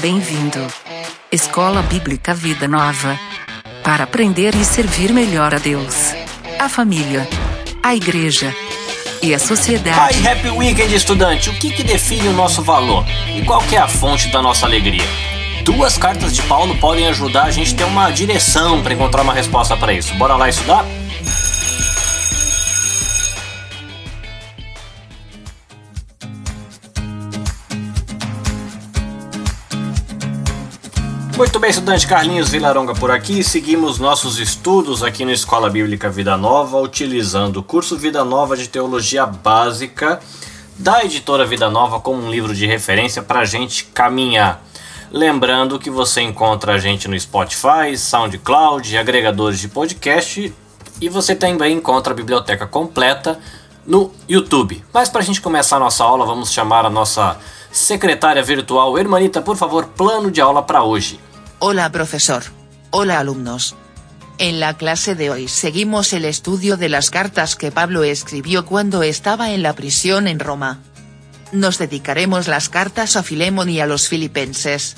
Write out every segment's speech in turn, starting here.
Bem-vindo. Escola Bíblica Vida Nova. Para aprender e servir melhor a Deus, a família, a igreja e a sociedade. Pai, Happy Weekend, estudante. O que, que define o nosso valor? E qual que é a fonte da nossa alegria? Duas cartas de Paulo podem ajudar a gente a ter uma direção para encontrar uma resposta para isso. Bora lá estudar? Muito bem, estudante Carlinhos Vilaronga por aqui. Seguimos nossos estudos aqui na Escola Bíblica Vida Nova, utilizando o curso Vida Nova de Teologia Básica da editora Vida Nova como um livro de referência para a gente caminhar. Lembrando que você encontra a gente no Spotify, SoundCloud, agregadores de podcast e você também encontra a biblioteca completa no YouTube. Mas para a gente começar a nossa aula, vamos chamar a nossa secretária virtual. Hermanita, por favor, plano de aula para hoje. Hola profesor. Hola alumnos. En la clase de hoy seguimos el estudio de las cartas que Pablo escribió cuando estaba en la prisión en Roma. Nos dedicaremos las cartas a Filemón y a los filipenses.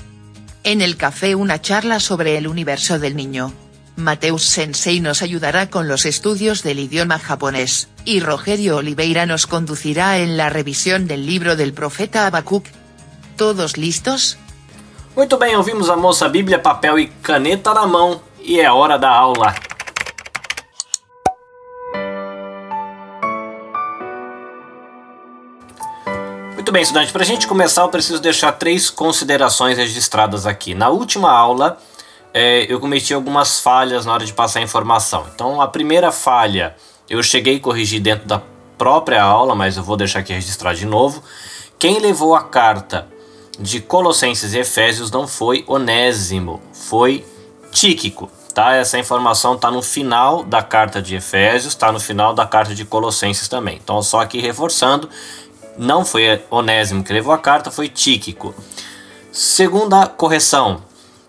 En el café una charla sobre el universo del niño. Mateus Sensei nos ayudará con los estudios del idioma japonés, y Rogerio Oliveira nos conducirá en la revisión del libro del profeta Habacuc. ¿Todos listos? Muito bem, ouvimos a moça Bíblia, papel e caneta na mão e é hora da aula. Muito bem, estudante, para a gente começar eu preciso deixar três considerações registradas aqui. Na última aula é, eu cometi algumas falhas na hora de passar a informação. Então a primeira falha eu cheguei a corrigir dentro da própria aula, mas eu vou deixar aqui registrar de novo. Quem levou a carta de Colossenses e Efésios não foi Onésimo, foi Tíquico. Tá? Essa informação está no final da carta de Efésios, está no final da carta de Colossenses também. Então, só aqui reforçando, não foi Onésimo que levou a carta, foi Tíquico. Segunda correção,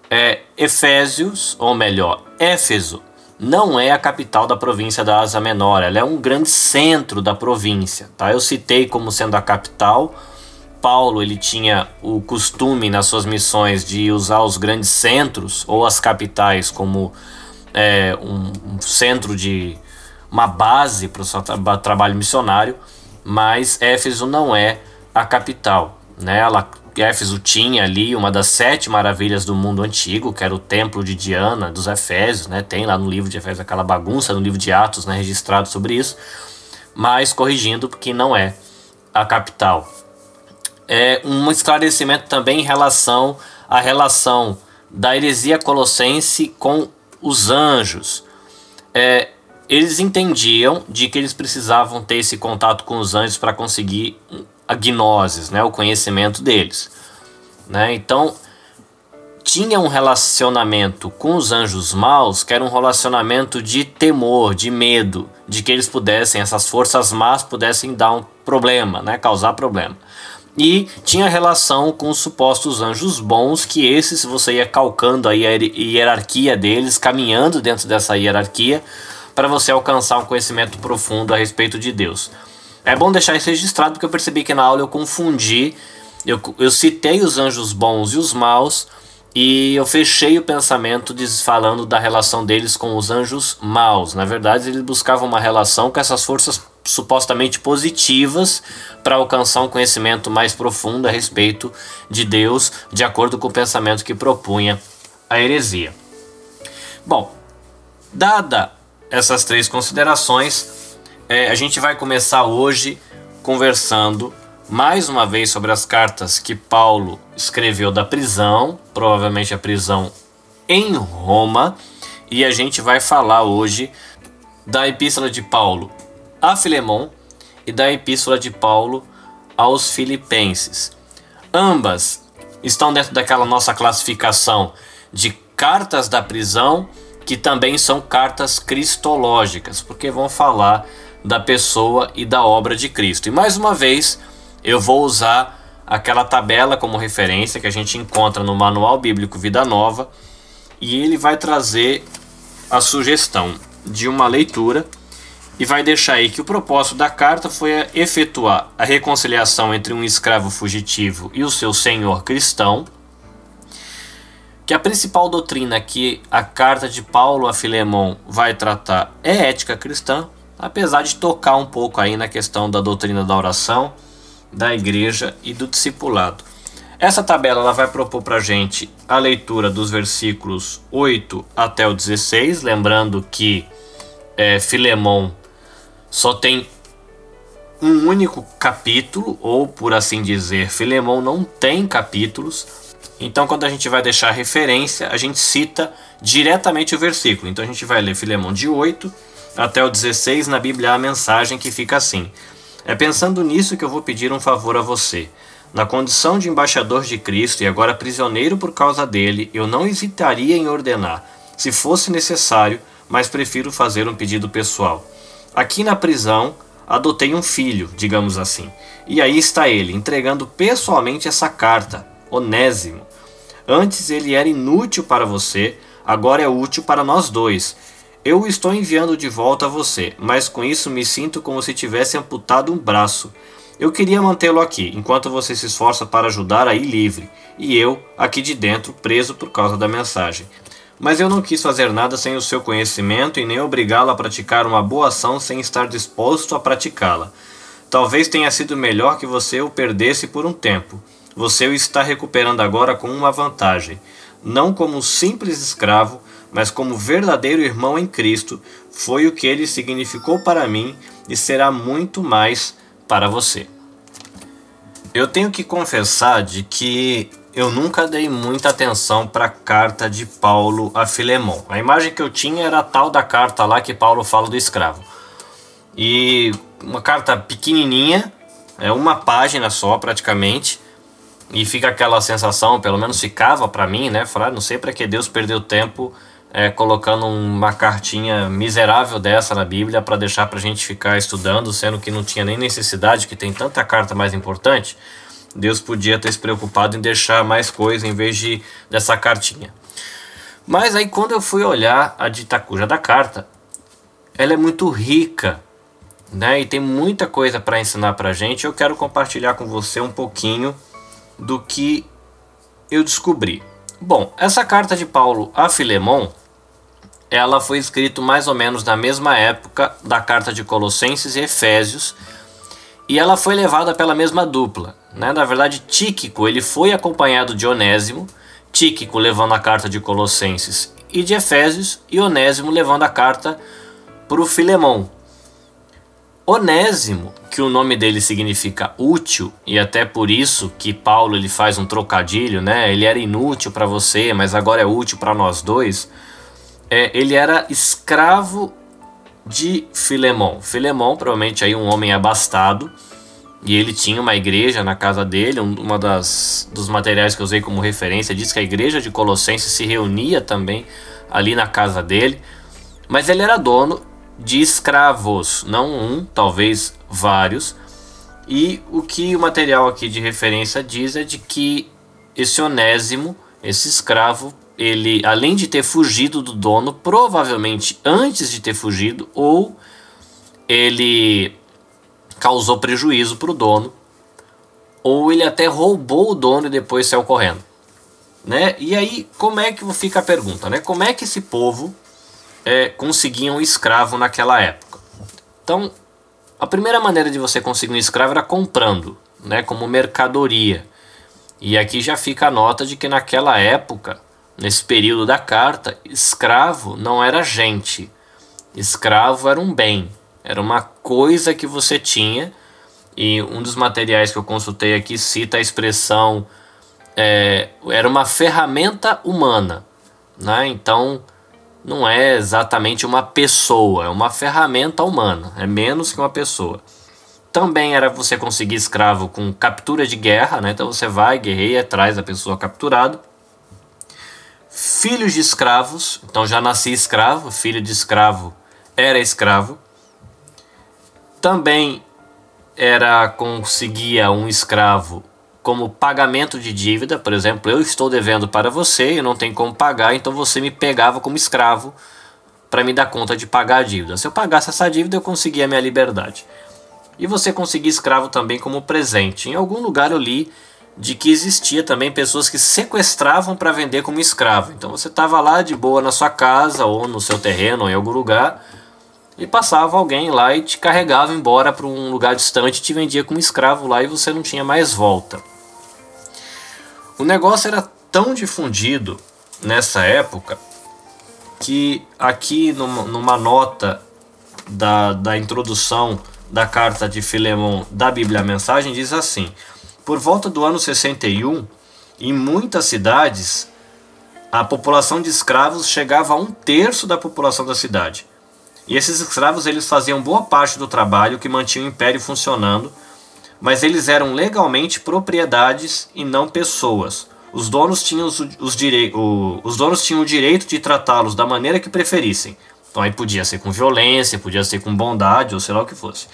é Efésios, ou melhor, Éfeso, não é a capital da província da Ásia Menor, ela é um grande centro da província. Tá? Eu citei como sendo a capital, Paulo ele tinha o costume nas suas missões de usar os grandes centros ou as capitais como é, um, um, centro de uma base para o seu tra trabalho missionário, mas Éfeso não é a capital. Né? Ela, Éfeso tinha ali uma das sete maravilhas do mundo antigo, que era o templo de Diana dos Efésios, né? tem lá no livro de Efésios aquela bagunça no livro de Atos né, registrado sobre isso, mas corrigindo que não é a capital é, um esclarecimento também em relação à relação da heresia colossense com os anjos. É, eles entendiam de que eles precisavam ter esse contato com os anjos para conseguir a gnoses, né, o conhecimento deles. Né? Então, tinha um relacionamento com os anjos maus que era um relacionamento de temor, de medo, de que eles pudessem, essas forças más pudessem dar um problema, né, causar problema e tinha relação com os supostos anjos bons, que esses você ia calcando a hierarquia deles, caminhando dentro dessa hierarquia, para você alcançar um conhecimento profundo a respeito de Deus. É bom deixar isso registrado porque eu percebi que na aula eu confundi, eu, eu citei os anjos bons e os maus, e eu fechei o pensamento falando da relação deles com os anjos maus. Na verdade, eles buscavam uma relação com essas forças supostamente positivas para alcançar um conhecimento mais profundo a respeito de Deus, de acordo com o pensamento que propunha a heresia. Bom, dada essas três considerações, é, a gente vai começar hoje conversando mais uma vez sobre as cartas que Paulo escreveu da prisão, provavelmente a prisão em Roma, e a gente vai falar hoje da epístola de Paulo a Filemon e da Epístola de Paulo aos Filipenses. Ambas estão dentro daquela nossa classificação de cartas da prisão, que também são cartas cristológicas, porque vão falar da pessoa e da obra de Cristo. E mais uma vez, eu vou usar aquela tabela como referência que a gente encontra no Manual Bíblico Vida Nova, e ele vai trazer a sugestão de uma leitura e vai deixar aí que o propósito da carta foi efetuar a reconciliação entre um escravo fugitivo e o seu senhor cristão, que a principal doutrina que a carta de Paulo a Filemão vai tratar é ética cristã, apesar de tocar um pouco aí na questão da doutrina da oração, da igreja e do discipulado. Essa tabela ela vai propor para gente a leitura dos versículos 8 até o 16, lembrando que é, Filemão só tem um único capítulo, ou por assim dizer, Filemão não tem capítulos. Então, quando a gente vai deixar referência, a gente cita diretamente o versículo. Então, a gente vai ler Filemão de 8 até o 16 na Bíblia, a mensagem que fica assim: É pensando nisso que eu vou pedir um favor a você. Na condição de embaixador de Cristo e agora prisioneiro por causa dele, eu não hesitaria em ordenar, se fosse necessário, mas prefiro fazer um pedido pessoal. Aqui na prisão, adotei um filho, digamos assim. E aí está ele, entregando pessoalmente essa carta, Onésimo. Antes ele era inútil para você, agora é útil para nós dois. Eu o estou enviando de volta a você, mas com isso me sinto como se tivesse amputado um braço. Eu queria mantê-lo aqui, enquanto você se esforça para ajudar a ir livre, e eu, aqui de dentro, preso por causa da mensagem. Mas eu não quis fazer nada sem o seu conhecimento e nem obrigá-lo a praticar uma boa ação sem estar disposto a praticá-la. Talvez tenha sido melhor que você o perdesse por um tempo. Você o está recuperando agora com uma vantagem. Não como um simples escravo, mas como verdadeiro irmão em Cristo, foi o que ele significou para mim e será muito mais para você. Eu tenho que confessar de que eu nunca dei muita atenção para a carta de Paulo a Filemão. A imagem que eu tinha era a tal da carta lá que Paulo fala do escravo. E uma carta pequenininha, é uma página só praticamente, e fica aquela sensação, pelo menos ficava para mim, né? Falar, não sei para que Deus perdeu tempo é, colocando uma cartinha miserável dessa na Bíblia para deixar para gente ficar estudando, sendo que não tinha nem necessidade, que tem tanta carta mais importante. Deus podia ter se preocupado em deixar mais coisa em vez de dessa cartinha. Mas aí quando eu fui olhar a de Itacuja da carta, ela é muito rica, né? E tem muita coisa para ensinar para a gente. Eu quero compartilhar com você um pouquinho do que eu descobri. Bom, essa carta de Paulo a Filemon ela foi escrita mais ou menos na mesma época da carta de Colossenses e Efésios, e ela foi levada pela mesma dupla. Né? Na verdade, Tíquico ele foi acompanhado de Onésimo, Tíquico levando a carta de Colossenses e de Efésios, e Onésimo levando a carta para o Filemão. Onésimo, que o nome dele significa útil, e até por isso que Paulo ele faz um trocadilho, né? Ele era inútil para você, mas agora é útil para nós dois é, ele era escravo de Filemão. Filemão, provavelmente aí um homem abastado, e ele tinha uma igreja na casa dele. Uma das dos materiais que eu usei como referência diz que a igreja de Colossenses se reunia também ali na casa dele. Mas ele era dono de escravos, não um, talvez vários. E o que o material aqui de referência diz é de que esse Onésimo, esse escravo, ele, além de ter fugido do dono, provavelmente antes de ter fugido, ou ele causou prejuízo para o dono, ou ele até roubou o dono e depois saiu correndo. Né? E aí, como é que fica a pergunta? Né? Como é que esse povo é, conseguia um escravo naquela época? Então, a primeira maneira de você conseguir um escravo era comprando, né, como mercadoria. E aqui já fica a nota de que naquela época Nesse período da carta, escravo não era gente. Escravo era um bem, era uma coisa que você tinha. E um dos materiais que eu consultei aqui cita a expressão é, era uma ferramenta humana, né? Então não é exatamente uma pessoa, é uma ferramenta humana, é menos que uma pessoa. Também era você conseguir escravo com captura de guerra, né? Então você vai, guerreia, traz a pessoa capturada filhos de escravos, então já nasci escravo, filho de escravo era escravo. Também era conseguia um escravo como pagamento de dívida, por exemplo, eu estou devendo para você, eu não tenho como pagar, então você me pegava como escravo para me dar conta de pagar a dívida. Se eu pagasse essa dívida, eu conseguia a minha liberdade. E você conseguia escravo também como presente. Em algum lugar eu li de que existia também pessoas que sequestravam para vender como escravo. Então você estava lá de boa na sua casa ou no seu terreno ou em algum lugar e passava alguém lá e te carregava embora para um lugar distante te vendia como escravo lá e você não tinha mais volta. O negócio era tão difundido nessa época que aqui numa, numa nota da, da introdução da carta de Filemon da Bíblia Mensagem diz assim: Por volta do ano 61, em muitas cidades, a população de escravos chegava a um terço da população da cidade. E esses escravos eles faziam boa parte do trabalho que mantinha o império funcionando, mas eles eram legalmente propriedades e não pessoas. Os donos tinham, os, os, direi o, os donos tinham o direito de tratá-los da maneira que preferissem. Então aí podia ser com violência, podia ser com bondade, ou sei lá o que fosse.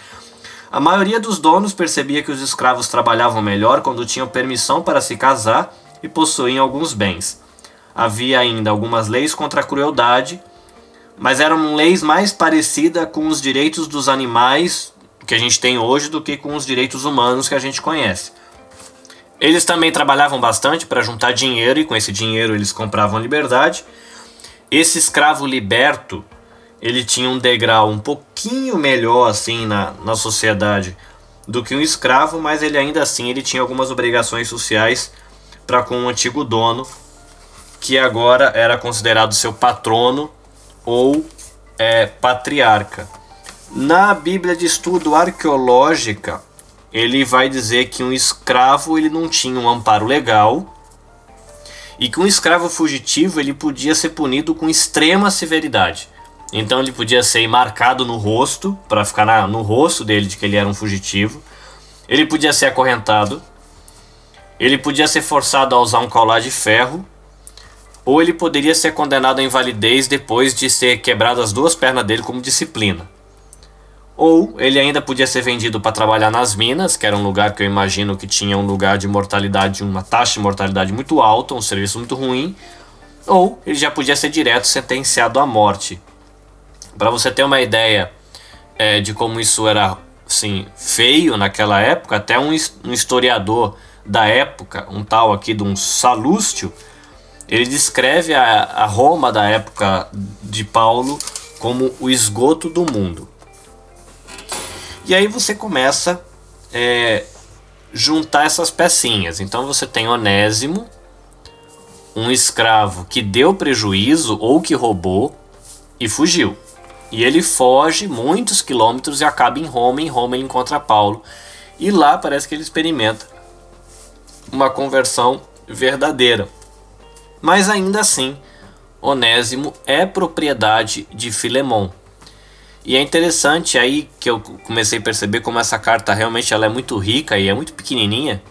A maioria dos donos percebia que os escravos trabalhavam melhor quando tinham permissão para se casar e possuíam alguns bens. Havia ainda algumas leis contra a crueldade, mas eram leis mais parecidas com os direitos dos animais que a gente tem hoje do que com os direitos humanos que a gente conhece. Eles também trabalhavam bastante para juntar dinheiro e com esse dinheiro eles compravam liberdade. Esse escravo liberto, ele tinha um degrau um pouquinho melhor assim na, na sociedade do que um escravo, mas ele ainda assim ele tinha algumas obrigações sociais para com o antigo dono, que agora era considerado seu patrono ou é, patriarca. Na Bíblia de Estudo Arqueológica, ele vai dizer que um escravo ele não tinha um amparo legal e que um escravo fugitivo ele podia ser punido com extrema severidade. Então ele podia ser marcado no rosto para ficar na, no rosto dele de que ele era um fugitivo. Ele podia ser acorrentado. Ele podia ser forçado a usar um colar de ferro ou ele poderia ser condenado à invalidez depois de ser quebrado as duas pernas dele como disciplina. Ou ele ainda podia ser vendido para trabalhar nas minas, que era um lugar que eu imagino que tinha um lugar de mortalidade, uma taxa de mortalidade muito alta, um serviço muito ruim. Ou ele já podia ser direto sentenciado à morte. Para você ter uma ideia é, de como isso era assim, feio naquela época, até um, um historiador da época, um tal aqui de um Salústio, ele descreve a, a Roma da época de Paulo como o esgoto do mundo. E aí você começa é, juntar essas pecinhas. Então você tem Onésimo, um escravo que deu prejuízo ou que roubou e fugiu. E ele foge muitos quilômetros e acaba em Roma. Em Roma ele encontra Paulo. E lá parece que ele experimenta uma conversão verdadeira. Mas ainda assim, Onésimo é propriedade de Filemon. E é interessante aí que eu comecei a perceber como essa carta realmente ela é muito rica e é muito pequenininha,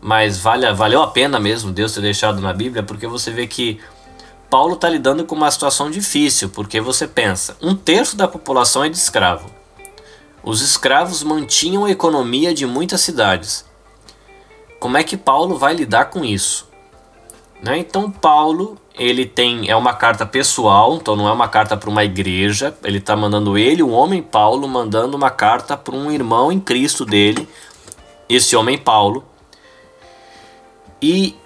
mas vale, valeu a pena mesmo Deus ter deixado na Bíblia, porque você vê que Paulo está lidando com uma situação difícil, porque você pensa, um terço da população é de escravo. Os escravos mantinham a economia de muitas cidades. Como é que Paulo vai lidar com isso? Né? Então Paulo ele tem é uma carta pessoal, então não é uma carta para uma igreja. Ele está mandando ele, o homem Paulo, mandando uma carta para um irmão em Cristo dele, esse homem Paulo. E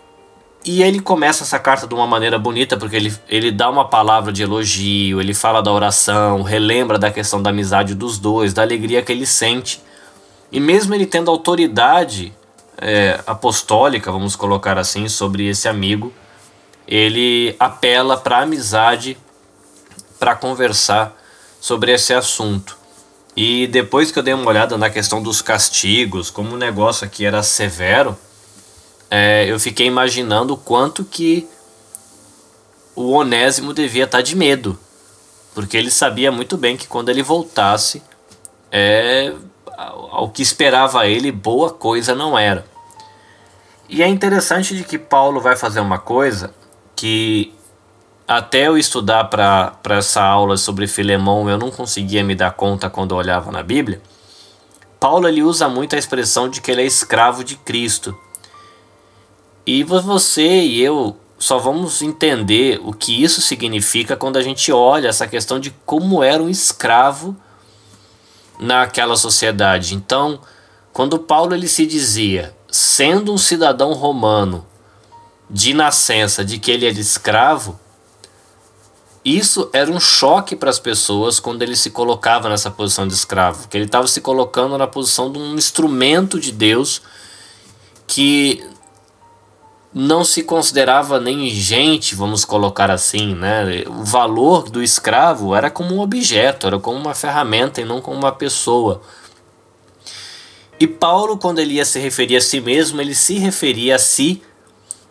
e ele começa essa carta de uma maneira bonita, porque ele, ele dá uma palavra de elogio, ele fala da oração, relembra da questão da amizade dos dois, da alegria que ele sente. E mesmo ele tendo autoridade é, apostólica, vamos colocar assim, sobre esse amigo, ele apela para amizade para conversar sobre esse assunto. E depois que eu dei uma olhada na questão dos castigos, como o negócio aqui era severo, é, eu fiquei imaginando o quanto que o Onésimo devia estar tá de medo, porque ele sabia muito bem que quando ele voltasse, é, ao que esperava ele, boa coisa não era. E é interessante de que Paulo vai fazer uma coisa que até eu estudar para essa aula sobre Filemão eu não conseguia me dar conta quando eu olhava na Bíblia. Paulo ele usa muito a expressão de que ele é escravo de Cristo. E você e eu só vamos entender o que isso significa quando a gente olha essa questão de como era um escravo naquela sociedade. Então, quando Paulo ele se dizia sendo um cidadão romano de nascença, de que ele era escravo, isso era um choque para as pessoas quando ele se colocava nessa posição de escravo, que ele estava se colocando na posição de um instrumento de Deus que não se considerava nem gente, vamos colocar assim, né? O valor do escravo era como um objeto, era como uma ferramenta e não como uma pessoa. E Paulo, quando ele ia se referir a si mesmo, ele se referia a si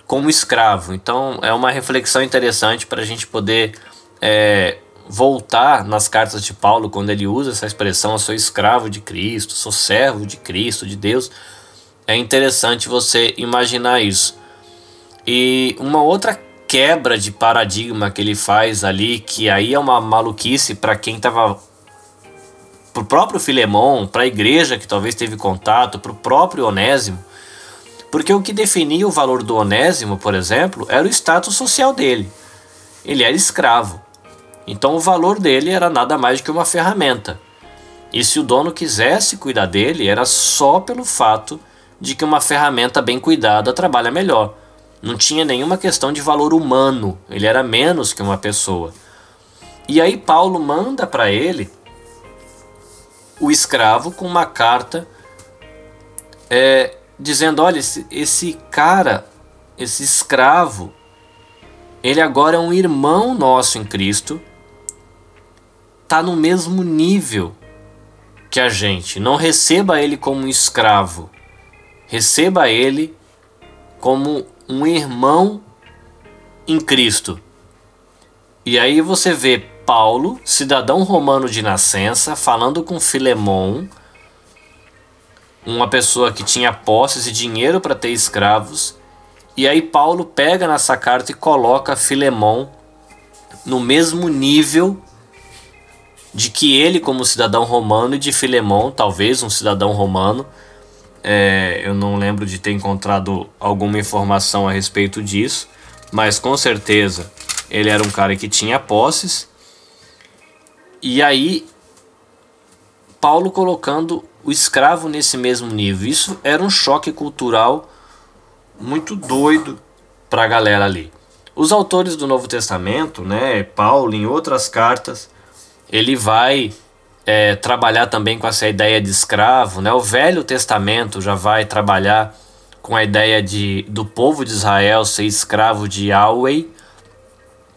como escravo. Então é uma reflexão interessante para a gente poder é, voltar nas cartas de Paulo, quando ele usa essa expressão, eu sou escravo de Cristo, sou servo de Cristo, de Deus. É interessante você imaginar isso. E uma outra quebra de paradigma que ele faz ali, que aí é uma maluquice para quem estava pro próprio Filemon, para a igreja que talvez teve contato, para o próprio Onésimo, porque o que definia o valor do Onésimo, por exemplo, era o status social dele. Ele era escravo. Então o valor dele era nada mais que uma ferramenta. E se o dono quisesse cuidar dele, era só pelo fato de que uma ferramenta bem cuidada trabalha melhor. Não tinha nenhuma questão de valor humano, ele era menos que uma pessoa. E aí Paulo manda para ele o escravo com uma carta é, dizendo: olha, esse, esse cara, esse escravo, ele agora é um irmão nosso em Cristo, tá no mesmo nível que a gente. Não receba ele como um escravo, receba ele como um irmão em Cristo. E aí você vê Paulo, cidadão romano de nascença, falando com Filemon, uma pessoa que tinha posses e dinheiro para ter escravos. E aí Paulo pega nessa carta e coloca Filemon no mesmo nível de que ele, como cidadão romano, e de Filemon, talvez um cidadão romano, é, eu não lembro de ter encontrado alguma informação a respeito disso, mas com certeza ele era um cara que tinha posses. E aí, Paulo colocando o escravo nesse mesmo nível. Isso era um choque cultural muito doido para a galera ali. Os autores do Novo Testamento, né, Paulo, em outras cartas, ele vai é, trabalhar também com essa ideia de escravo, né? O Velho Testamento já vai trabalhar com a ideia de do povo de Israel ser escravo de Yahweh,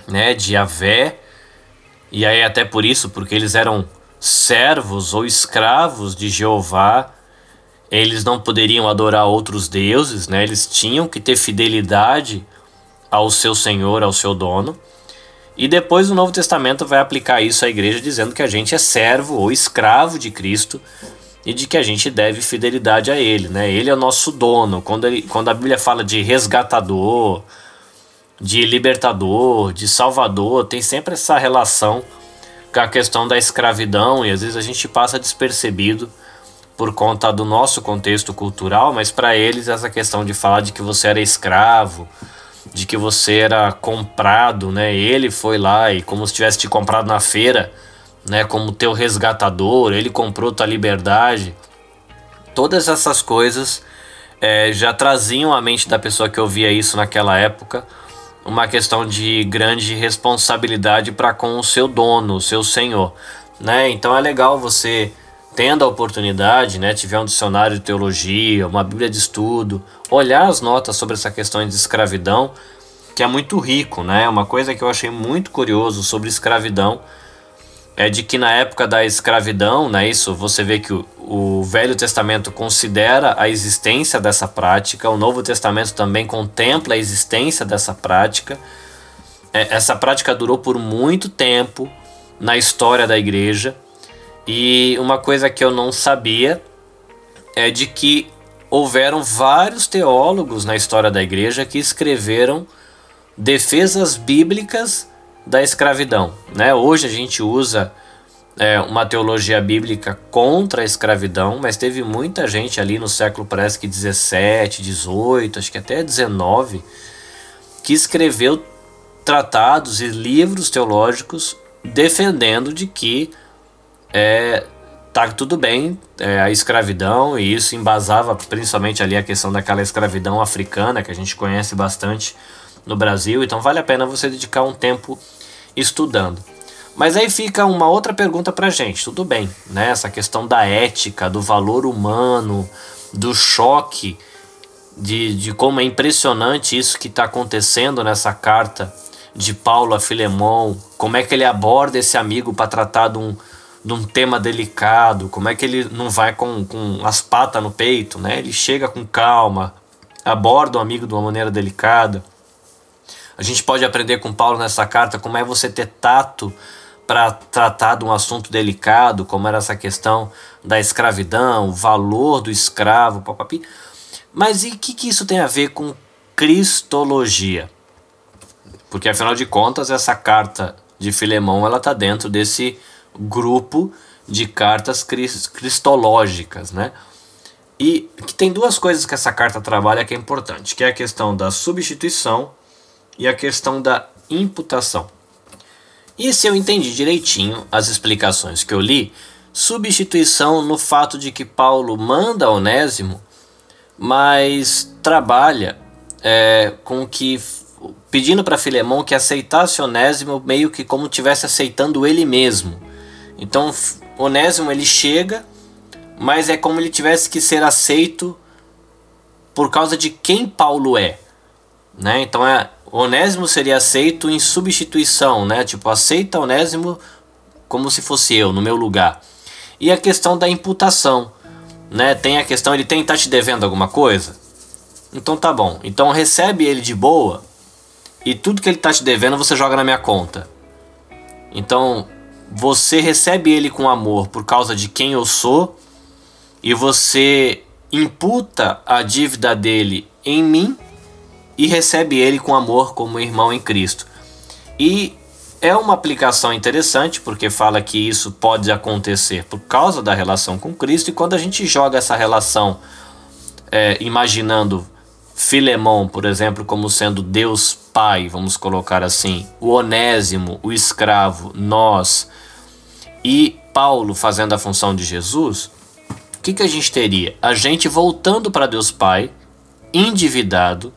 né? De Yahvé. E aí até por isso, porque eles eram servos ou escravos de Jeová, eles não poderiam adorar outros deuses, né? Eles tinham que ter fidelidade ao seu Senhor, ao seu dono. E depois o Novo Testamento vai aplicar isso à igreja, dizendo que a gente é servo ou escravo de Cristo e de que a gente deve fidelidade a Ele. Né? Ele é o nosso dono. Quando, ele, quando a Bíblia fala de resgatador, de libertador, de salvador, tem sempre essa relação com a questão da escravidão e às vezes a gente passa despercebido por conta do nosso contexto cultural, mas para eles essa questão de falar de que você era escravo de que você era comprado, né? Ele foi lá e como se tivesse te comprado na feira, né? Como teu resgatador, ele comprou tua liberdade. Todas essas coisas é, já traziam à mente da pessoa que ouvia isso naquela época uma questão de grande responsabilidade para com o seu dono, o seu senhor, né? Então é legal você tendo a oportunidade, né, tiver um dicionário de teologia, uma bíblia de estudo, olhar as notas sobre essa questão de escravidão, que é muito rico, né? Uma coisa que eu achei muito curioso sobre escravidão é de que na época da escravidão, né, isso você vê que o, o Velho Testamento considera a existência dessa prática, o Novo Testamento também contempla a existência dessa prática. É, essa prática durou por muito tempo na história da igreja. E uma coisa que eu não sabia é de que houveram vários teólogos na história da igreja que escreveram defesas bíblicas da escravidão. Né? Hoje a gente usa é, uma teologia bíblica contra a escravidão, mas teve muita gente ali no século parece que 17, 18, acho que até 19, que escreveu tratados e livros teológicos defendendo de que é, tá tudo bem, é, a escravidão, e isso embasava principalmente ali a questão daquela escravidão africana que a gente conhece bastante no Brasil, então vale a pena você dedicar um tempo estudando. Mas aí fica uma outra pergunta pra gente, tudo bem, né? Essa questão da ética, do valor humano, do choque, de, de como é impressionante isso que está acontecendo nessa carta de Paulo a Filemão, como é que ele aborda esse amigo para tratar de um, de um tema delicado, como é que ele não vai com, com as patas no peito, né? Ele chega com calma, aborda o amigo de uma maneira delicada. A gente pode aprender com Paulo nessa carta como é você ter tato para tratar de um assunto delicado, como era essa questão da escravidão, o valor do escravo, papapi. Mas e o que, que isso tem a ver com cristologia? Porque afinal de contas, essa carta de Filemão ela está dentro desse grupo de cartas cristológicas, né? E que tem duas coisas que essa carta trabalha que é importante, que é a questão da substituição e a questão da imputação. E se eu entendi direitinho as explicações que eu li, substituição no fato de que Paulo manda Onésimo, mas trabalha é, com que pedindo para Filemão que aceitasse Onésimo meio que como tivesse aceitando ele mesmo. Então Onésimo ele chega, mas é como ele tivesse que ser aceito por causa de quem Paulo é, né? Então é Onésimo seria aceito em substituição, né? Tipo, aceita Onésimo como se fosse eu, no meu lugar. E a questão da imputação, né? Tem a questão, ele tem tá te devendo alguma coisa? Então tá bom. Então recebe ele de boa e tudo que ele tá te devendo você joga na minha conta. Então você recebe ele com amor por causa de quem eu sou e você imputa a dívida dele em mim e recebe ele com amor como irmão em Cristo. E é uma aplicação interessante porque fala que isso pode acontecer por causa da relação com Cristo, e quando a gente joga essa relação é, imaginando Filemão, por exemplo, como sendo Deus Pai, vamos colocar assim, o Onésimo, o escravo, nós, e Paulo fazendo a função de Jesus, o que, que a gente teria? A gente voltando para Deus Pai, endividado,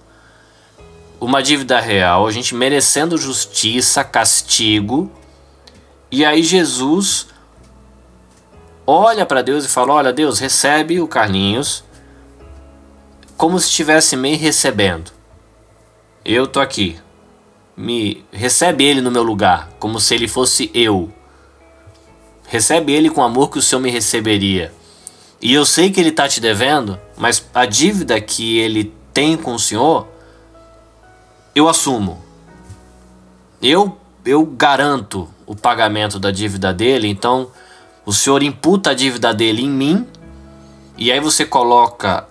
uma dívida real, a gente merecendo justiça, castigo. E aí Jesus olha para Deus e fala: Olha, Deus, recebe o Carlinhos como se estivesse me recebendo. Eu tô aqui. Me recebe ele no meu lugar, como se ele fosse eu. Recebe ele com o amor que o Senhor me receberia. E eu sei que ele está te devendo, mas a dívida que ele tem com o Senhor eu assumo. Eu eu garanto o pagamento da dívida dele, então o senhor imputa a dívida dele em mim, e aí você coloca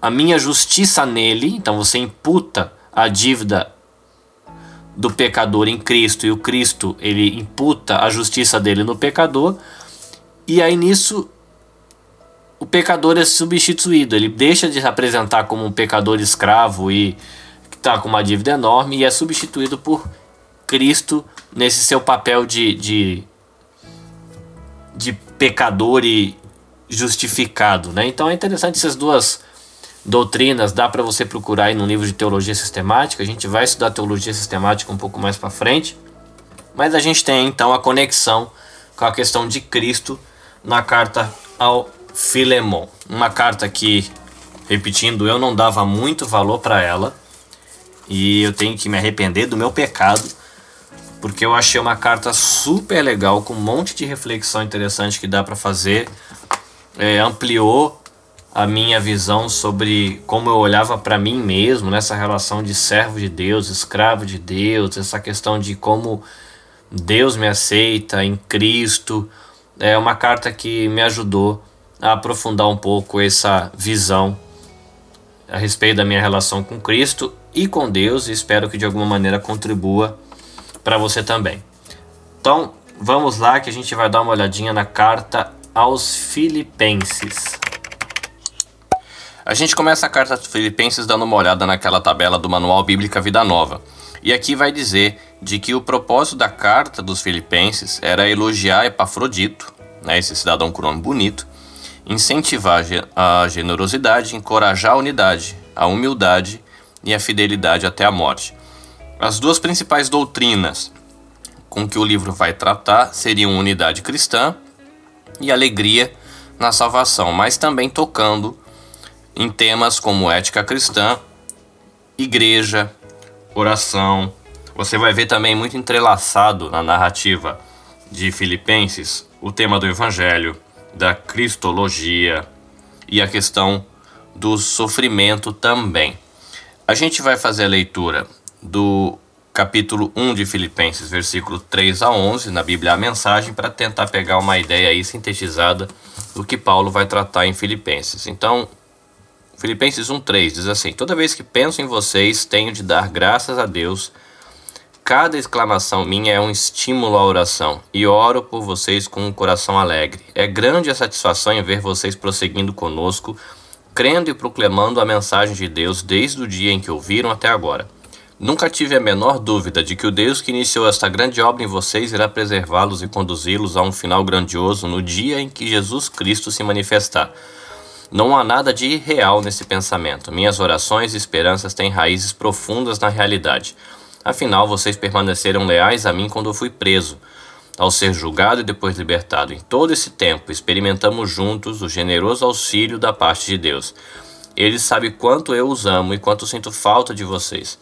a minha justiça nele, então você imputa a dívida do pecador em Cristo e o Cristo ele imputa a justiça dele no pecador, e aí nisso o pecador é substituído, ele deixa de se apresentar como um pecador escravo e está com uma dívida enorme e é substituído por Cristo nesse seu papel de, de, de pecador e justificado. Né? Então é interessante essas duas doutrinas, dá para você procurar aí no livro de teologia sistemática. A gente vai estudar teologia sistemática um pouco mais para frente, mas a gente tem então a conexão com a questão de Cristo na carta ao Filemon. Uma carta que, repetindo, eu não dava muito valor para ela e eu tenho que me arrepender do meu pecado, porque eu achei uma carta super legal, com um monte de reflexão interessante que dá para fazer. É, ampliou a minha visão sobre como eu olhava para mim mesmo, nessa relação de servo de Deus, escravo de Deus, essa questão de como Deus me aceita em Cristo. É uma carta que me ajudou a aprofundar um pouco essa visão a respeito da minha relação com Cristo e com Deus e espero que de alguma maneira contribua para você também. Então, vamos lá que a gente vai dar uma olhadinha na carta aos Filipenses. A gente começa a carta aos Filipenses dando uma olhada naquela tabela do Manual Bíblica Vida Nova. E aqui vai dizer de que o propósito da carta dos Filipenses era elogiar Epafrodito, né, esse cidadão com nome bonito, incentivar a generosidade, encorajar a unidade, a humildade e a fidelidade até a morte. As duas principais doutrinas com que o livro vai tratar seriam unidade cristã e alegria na salvação, mas também tocando em temas como ética cristã, igreja, oração. Você vai ver também muito entrelaçado na narrativa de Filipenses o tema do evangelho, da cristologia e a questão do sofrimento também. A gente vai fazer a leitura do capítulo 1 de Filipenses, versículo 3 a 11, na Bíblia a mensagem, para tentar pegar uma ideia aí sintetizada do que Paulo vai tratar em Filipenses. Então, Filipenses 1:3 diz assim: Toda vez que penso em vocês, tenho de dar graças a Deus. Cada exclamação minha é um estímulo à oração, e oro por vocês com um coração alegre. É grande a satisfação em ver vocês prosseguindo conosco, crendo e proclamando a mensagem de Deus desde o dia em que ouviram até agora. Nunca tive a menor dúvida de que o Deus que iniciou esta grande obra em vocês irá preservá-los e conduzi-los a um final grandioso no dia em que Jesus Cristo se manifestar. Não há nada de irreal nesse pensamento. Minhas orações e esperanças têm raízes profundas na realidade. Afinal, vocês permaneceram leais a mim quando eu fui preso. Ao ser julgado e depois libertado, em todo esse tempo, experimentamos juntos o generoso auxílio da parte de Deus. Ele sabe quanto eu os amo e quanto sinto falta de vocês.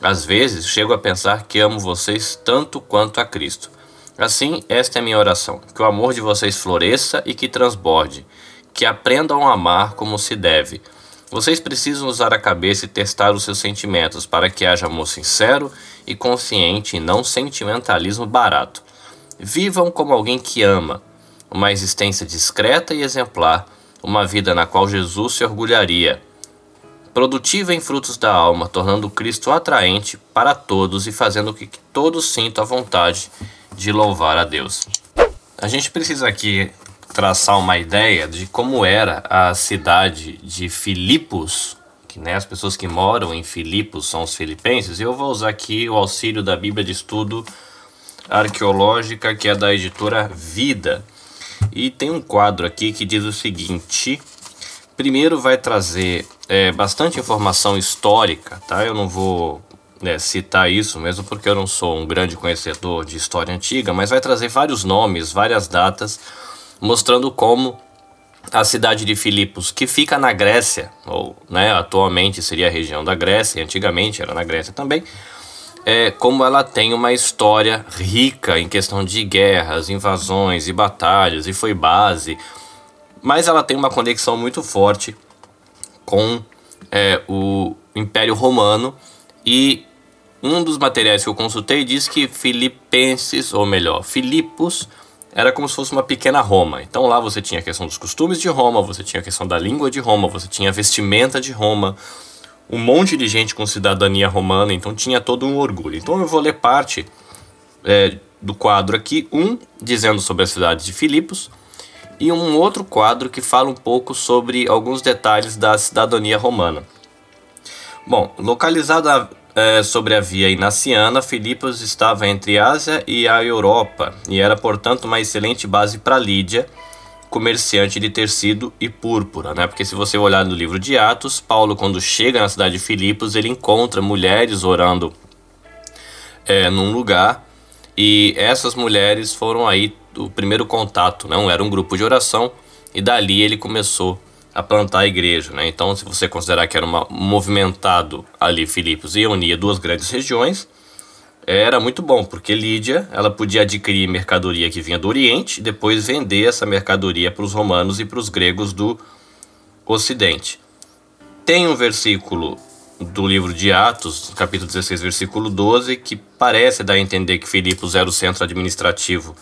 Às vezes chego a pensar que amo vocês tanto quanto a Cristo. Assim, esta é minha oração: que o amor de vocês floresça e que transborde, que aprendam a amar como se deve. Vocês precisam usar a cabeça e testar os seus sentimentos para que haja amor sincero e consciente e não sentimentalismo barato. Vivam como alguém que ama, uma existência discreta e exemplar, uma vida na qual Jesus se orgulharia produtiva em frutos da alma, tornando Cristo atraente para todos e fazendo que todos sintam a vontade de louvar a Deus. A gente precisa aqui traçar uma ideia de como era a cidade de Filipos, que né, as pessoas que moram em Filipos são os filipenses, eu vou usar aqui o auxílio da Bíblia de Estudo Arqueológica, que é da editora Vida. E tem um quadro aqui que diz o seguinte: primeiro vai trazer é, bastante informação histórica, tá? Eu não vou né, citar isso mesmo porque eu não sou um grande conhecedor de história antiga, mas vai trazer vários nomes, várias datas, mostrando como a cidade de Filipos, que fica na Grécia, ou né, atualmente seria a região da Grécia, antigamente era na Grécia também, é, como ela tem uma história rica em questão de guerras, invasões e batalhas, e foi base mas ela tem uma conexão muito forte com é, o Império Romano e um dos materiais que eu consultei diz que Filipenses, ou melhor, Filipos, era como se fosse uma pequena Roma. Então lá você tinha a questão dos costumes de Roma, você tinha a questão da língua de Roma, você tinha a vestimenta de Roma, um monte de gente com cidadania romana, então tinha todo um orgulho. Então eu vou ler parte é, do quadro aqui, um dizendo sobre a cidade de Filipos, e um outro quadro que fala um pouco sobre alguns detalhes da cidadania romana. Bom, localizada é, sobre a via inaciana, Filipos estava entre Ásia e a Europa e era, portanto, uma excelente base para Lídia, comerciante de tecido e púrpura, né? Porque se você olhar no livro de Atos, Paulo, quando chega na cidade de Filipos, ele encontra mulheres orando é, num lugar e essas mulheres foram aí o primeiro contato, não né? era um grupo de oração e dali ele começou a plantar a igreja, né? Então, se você considerar que era uma, movimentado ali Filipos e unia duas grandes regiões, era muito bom, porque Lídia, ela podia adquirir mercadoria que vinha do Oriente e depois vender essa mercadoria para os romanos e para os gregos do Ocidente. Tem um versículo do livro de Atos, capítulo 16, versículo 12, que parece dar a entender que Filipos era o centro administrativo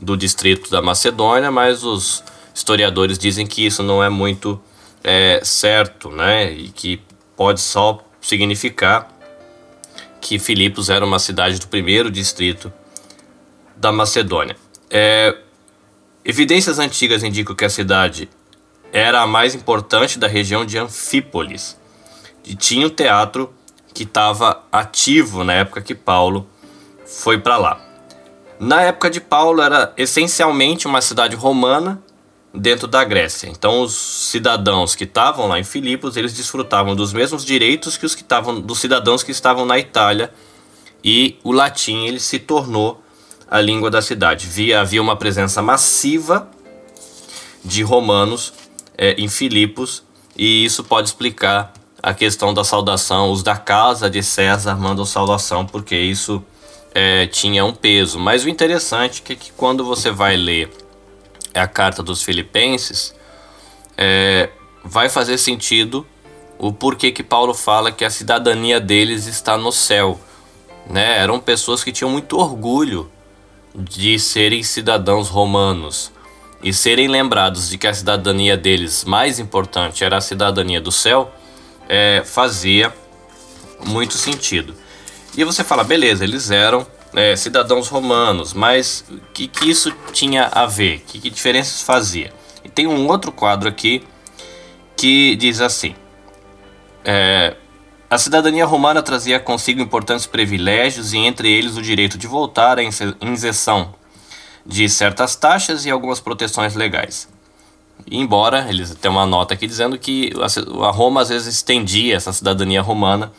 do distrito da Macedônia, mas os historiadores dizem que isso não é muito é, certo, né? E que pode só significar que Filipos era uma cidade do primeiro distrito da Macedônia. É, evidências antigas indicam que a cidade era a mais importante da região de Anfípolis e tinha um teatro que estava ativo na época que Paulo foi para lá. Na época de Paulo era essencialmente uma cidade romana dentro da Grécia. Então os cidadãos que estavam lá em Filipos, eles desfrutavam dos mesmos direitos que os que estavam dos cidadãos que estavam na Itália e o latim ele se tornou a língua da cidade. Via, havia uma presença massiva de romanos é, em Filipos e isso pode explicar a questão da saudação. Os da casa de César mandam saudação porque isso é, tinha um peso. Mas o interessante é que quando você vai ler a carta dos Filipenses, é, vai fazer sentido o porquê que Paulo fala que a cidadania deles está no céu. Né? Eram pessoas que tinham muito orgulho de serem cidadãos romanos e serem lembrados de que a cidadania deles mais importante era a cidadania do céu, é, fazia muito sentido. E você fala, beleza, eles eram é, cidadãos romanos, mas o que, que isso tinha a ver? Que, que diferenças fazia? E tem um outro quadro aqui que diz assim: é, a cidadania romana trazia consigo importantes privilégios e entre eles o direito de voltar à isenção de certas taxas e algumas proteções legais. Embora eles têm uma nota aqui dizendo que a Roma às vezes estendia essa cidadania romana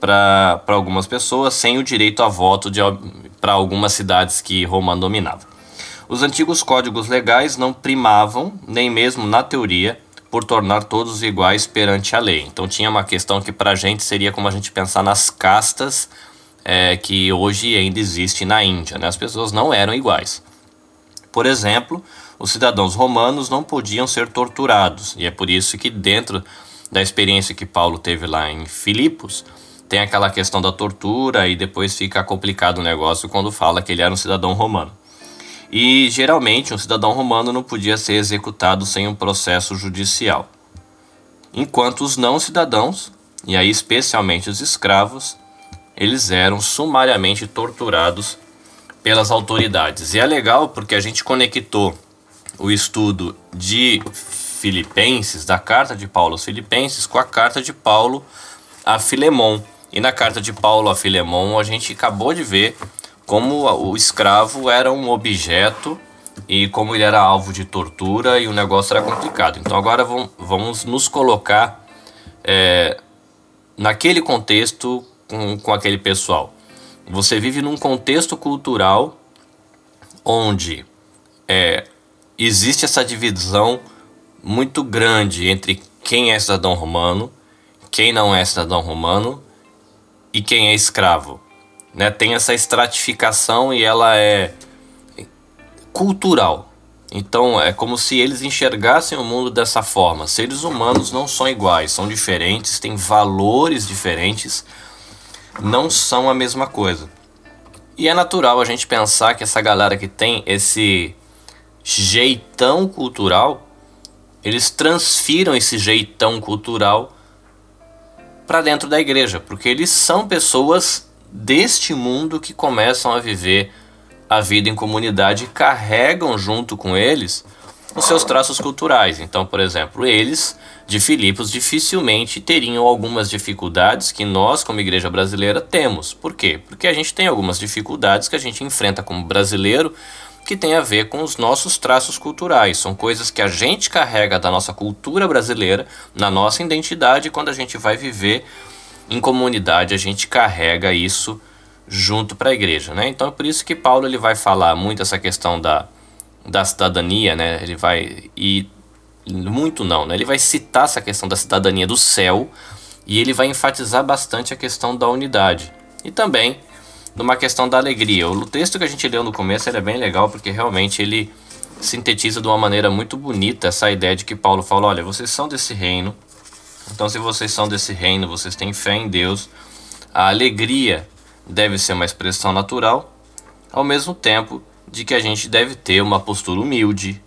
para algumas pessoas sem o direito a voto para algumas cidades que Roma dominava. Os antigos códigos legais não primavam, nem mesmo na teoria, por tornar todos iguais perante a lei. Então tinha uma questão que para a gente seria como a gente pensar nas castas é, que hoje ainda existe na Índia. Né? As pessoas não eram iguais. Por exemplo, os cidadãos romanos não podiam ser torturados, e é por isso que, dentro da experiência que Paulo teve lá em Filipos, tem aquela questão da tortura e depois fica complicado o negócio quando fala que ele era um cidadão romano. E geralmente um cidadão romano não podia ser executado sem um processo judicial. Enquanto os não cidadãos, e aí especialmente os escravos, eles eram sumariamente torturados pelas autoridades. E é legal porque a gente conectou o estudo de Filipenses, da carta de Paulo aos Filipenses, com a carta de Paulo a Filemon. E na carta de Paulo a Filemon, a gente acabou de ver como o escravo era um objeto e como ele era alvo de tortura e o negócio era complicado. Então agora vamos nos colocar é, naquele contexto com, com aquele pessoal. Você vive num contexto cultural onde é, existe essa divisão muito grande entre quem é cidadão romano, quem não é cidadão romano e quem é escravo. Né? Tem essa estratificação e ela é cultural. Então é como se eles enxergassem o mundo dessa forma. Seres humanos não são iguais, são diferentes, têm valores diferentes não são a mesma coisa. E é natural a gente pensar que essa galera que tem esse jeitão cultural, eles transfiram esse jeitão cultural para dentro da igreja, porque eles são pessoas deste mundo que começam a viver a vida em comunidade e carregam junto com eles os seus traços culturais. Então, por exemplo, eles de Filipos dificilmente teriam algumas dificuldades que nós, como igreja brasileira, temos. Por quê? Porque a gente tem algumas dificuldades que a gente enfrenta como brasileiro que tem a ver com os nossos traços culturais. São coisas que a gente carrega da nossa cultura brasileira, na nossa identidade, e quando a gente vai viver em comunidade, a gente carrega isso junto para a igreja, né? Então é por isso que Paulo ele vai falar muito essa questão da, da cidadania, né? Ele vai e muito não, né? Ele vai citar essa questão da cidadania do céu e ele vai enfatizar bastante a questão da unidade e também numa questão da alegria. O texto que a gente leu no começo é bem legal porque realmente ele sintetiza de uma maneira muito bonita essa ideia de que Paulo fala: olha, vocês são desse reino, então se vocês são desse reino, vocês têm fé em Deus, a alegria deve ser uma expressão natural, ao mesmo tempo de que a gente deve ter uma postura humilde,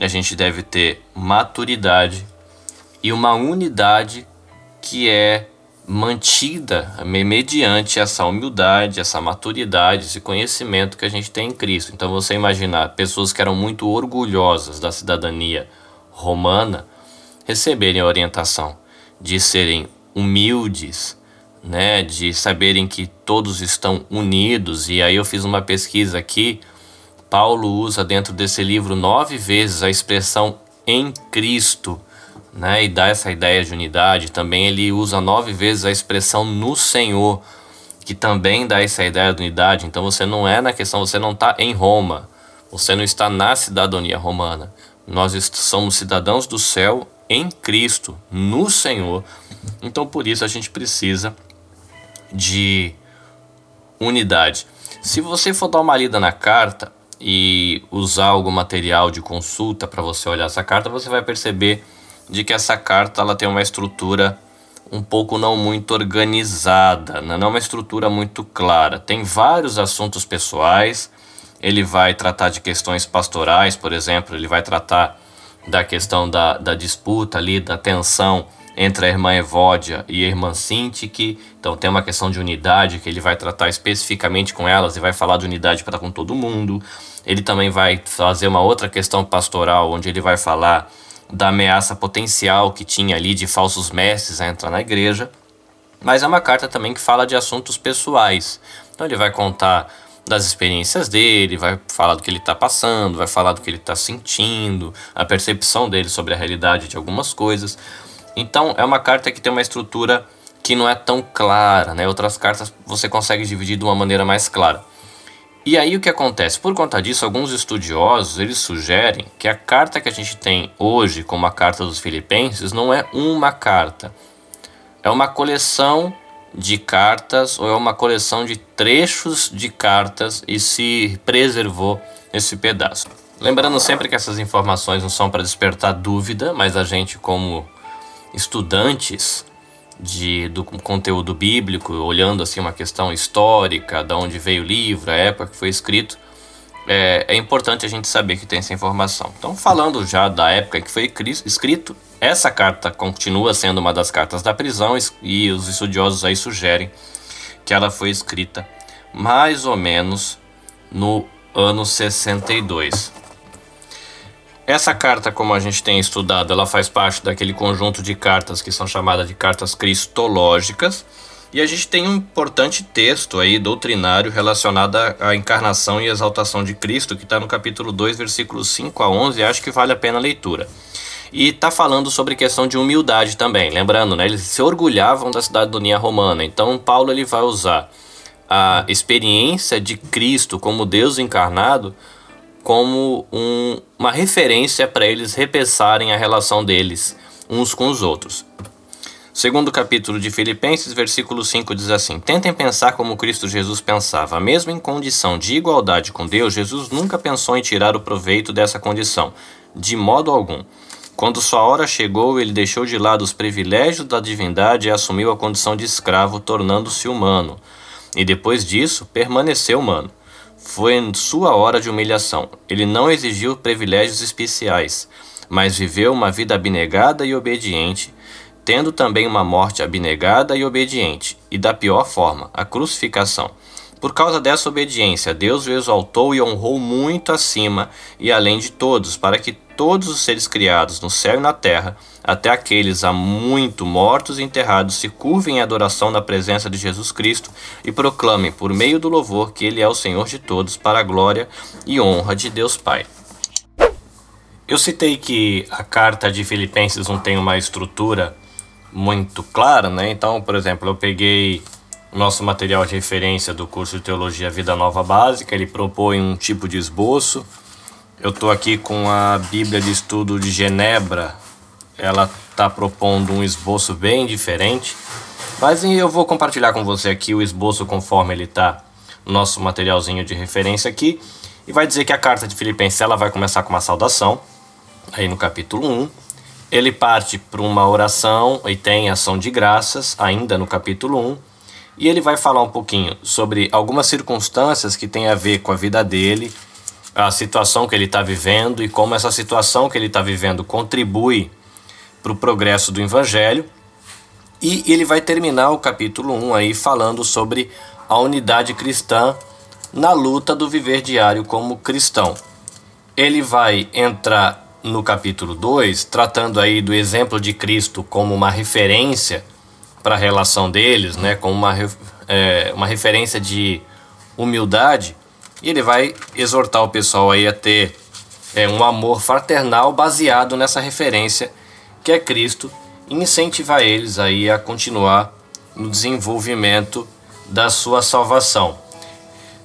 a gente deve ter maturidade e uma unidade que é mantida mediante essa humildade, essa maturidade, esse conhecimento que a gente tem em Cristo. Então você imaginar pessoas que eram muito orgulhosas da cidadania romana receberem a orientação de serem humildes, né, de saberem que todos estão unidos. E aí eu fiz uma pesquisa aqui Paulo usa dentro desse livro nove vezes a expressão em Cristo, né? E dá essa ideia de unidade. Também ele usa nove vezes a expressão no Senhor, que também dá essa ideia de unidade. Então você não é na questão, você não está em Roma, você não está na cidadania romana. Nós somos cidadãos do céu em Cristo, no Senhor. Então por isso a gente precisa de unidade. Se você for dar uma lida na carta e usar algum material de consulta para você olhar essa carta, você vai perceber de que essa carta ela tem uma estrutura um pouco não muito organizada, né? não é uma estrutura muito clara. Tem vários assuntos pessoais. Ele vai tratar de questões pastorais, por exemplo, ele vai tratar da questão da, da disputa ali, da tensão entre a irmã Evódia e a irmã Sintique. Então tem uma questão de unidade que ele vai tratar especificamente com elas e vai falar de unidade para com todo mundo. Ele também vai fazer uma outra questão pastoral, onde ele vai falar da ameaça potencial que tinha ali de falsos mestres a entrar na igreja. Mas é uma carta também que fala de assuntos pessoais. Então ele vai contar das experiências dele, vai falar do que ele está passando, vai falar do que ele está sentindo, a percepção dele sobre a realidade de algumas coisas. Então é uma carta que tem uma estrutura que não é tão clara, né? Outras cartas você consegue dividir de uma maneira mais clara. E aí o que acontece? Por conta disso, alguns estudiosos eles sugerem que a carta que a gente tem hoje, como a carta dos Filipenses, não é uma carta, é uma coleção de cartas ou é uma coleção de trechos de cartas e se preservou esse pedaço. Lembrando sempre que essas informações não são para despertar dúvida, mas a gente como estudantes de, do conteúdo bíblico, olhando assim uma questão histórica, da onde veio o livro, a época que foi escrito, é, é, importante a gente saber que tem essa informação. Então, falando já da época que foi escrito, essa carta continua sendo uma das cartas da prisão e os estudiosos aí sugerem que ela foi escrita mais ou menos no ano 62. Essa carta, como a gente tem estudado, ela faz parte daquele conjunto de cartas que são chamadas de cartas cristológicas. E a gente tem um importante texto aí doutrinário relacionado à encarnação e exaltação de Cristo, que está no capítulo 2, versículos 5 a 11, acho que vale a pena a leitura. E está falando sobre questão de humildade também, lembrando, né, eles se orgulhavam da cidadania romana. Então Paulo ele vai usar a experiência de Cristo como Deus encarnado como um, uma referência para eles repensarem a relação deles uns com os outros. Segundo capítulo de Filipenses, versículo 5 diz assim: Tentem pensar como Cristo Jesus pensava. Mesmo em condição de igualdade com Deus, Jesus nunca pensou em tirar o proveito dessa condição, de modo algum. Quando sua hora chegou, ele deixou de lado os privilégios da divindade e assumiu a condição de escravo, tornando-se humano. E depois disso, permaneceu humano. Foi em sua hora de humilhação. Ele não exigiu privilégios especiais, mas viveu uma vida abnegada e obediente, tendo também uma morte abnegada e obediente, e da pior forma, a crucificação. Por causa dessa obediência, Deus o exaltou e honrou muito acima e além de todos, para que todos os seres criados no céu e na terra até aqueles há muito mortos e enterrados se curvem em adoração na presença de Jesus Cristo e proclamem por meio do louvor que Ele é o Senhor de todos, para a glória e honra de Deus Pai. Eu citei que a carta de Filipenses não tem uma estrutura muito clara, né? Então, por exemplo, eu peguei nosso material de referência do curso de Teologia Vida Nova Básica, ele propõe um tipo de esboço. Eu estou aqui com a Bíblia de Estudo de Genebra, ela está propondo um esboço bem diferente. Mas eu vou compartilhar com você aqui o esboço conforme ele está no nosso materialzinho de referência aqui. E vai dizer que a carta de Filipenses ela vai começar com uma saudação, aí no capítulo 1. Ele parte para uma oração e tem ação de graças, ainda no capítulo 1. E ele vai falar um pouquinho sobre algumas circunstâncias que tem a ver com a vida dele, a situação que ele está vivendo e como essa situação que ele está vivendo contribui para o progresso do Evangelho. E ele vai terminar o capítulo 1 aí falando sobre a unidade cristã na luta do viver diário como cristão. Ele vai entrar no capítulo 2, tratando aí do exemplo de Cristo como uma referência para a relação deles, né, como uma, é, uma referência de humildade, E ele vai exortar o pessoal aí a ter é, um amor fraternal baseado nessa referência que é Cristo incentivar eles aí a continuar no desenvolvimento da sua salvação.